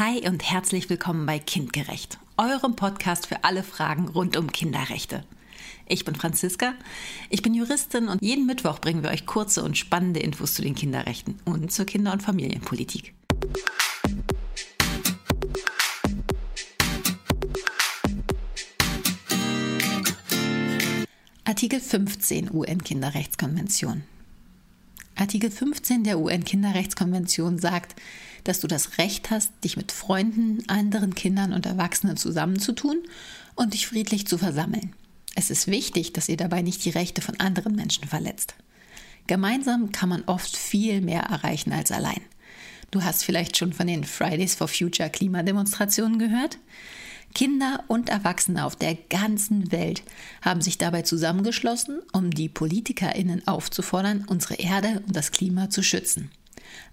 Hi und herzlich willkommen bei Kindgerecht, eurem Podcast für alle Fragen rund um Kinderrechte. Ich bin Franziska, ich bin Juristin und jeden Mittwoch bringen wir euch kurze und spannende Infos zu den Kinderrechten und zur Kinder- und Familienpolitik. Artikel 15 UN-Kinderrechtskonvention. Artikel 15 der UN-Kinderrechtskonvention sagt, dass du das Recht hast, dich mit Freunden, anderen Kindern und Erwachsenen zusammenzutun und dich friedlich zu versammeln. Es ist wichtig, dass ihr dabei nicht die Rechte von anderen Menschen verletzt. Gemeinsam kann man oft viel mehr erreichen als allein. Du hast vielleicht schon von den Fridays for Future Klimademonstrationen gehört? Kinder und Erwachsene auf der ganzen Welt haben sich dabei zusammengeschlossen, um die Politikerinnen aufzufordern, unsere Erde und das Klima zu schützen.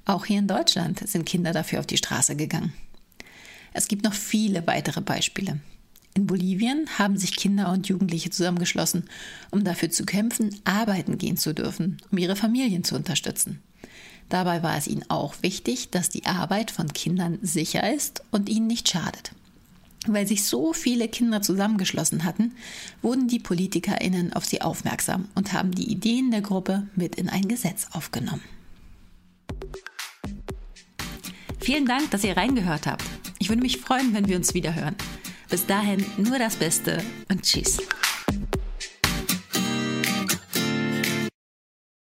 Auch hier in Deutschland sind Kinder dafür auf die Straße gegangen. Es gibt noch viele weitere Beispiele. In Bolivien haben sich Kinder und Jugendliche zusammengeschlossen, um dafür zu kämpfen, arbeiten gehen zu dürfen, um ihre Familien zu unterstützen. Dabei war es ihnen auch wichtig, dass die Arbeit von Kindern sicher ist und ihnen nicht schadet. Weil sich so viele Kinder zusammengeschlossen hatten, wurden die PolitikerInnen auf sie aufmerksam und haben die Ideen der Gruppe mit in ein Gesetz aufgenommen. Vielen Dank, dass ihr reingehört habt. Ich würde mich freuen, wenn wir uns wieder hören. Bis dahin nur das Beste und Tschüss.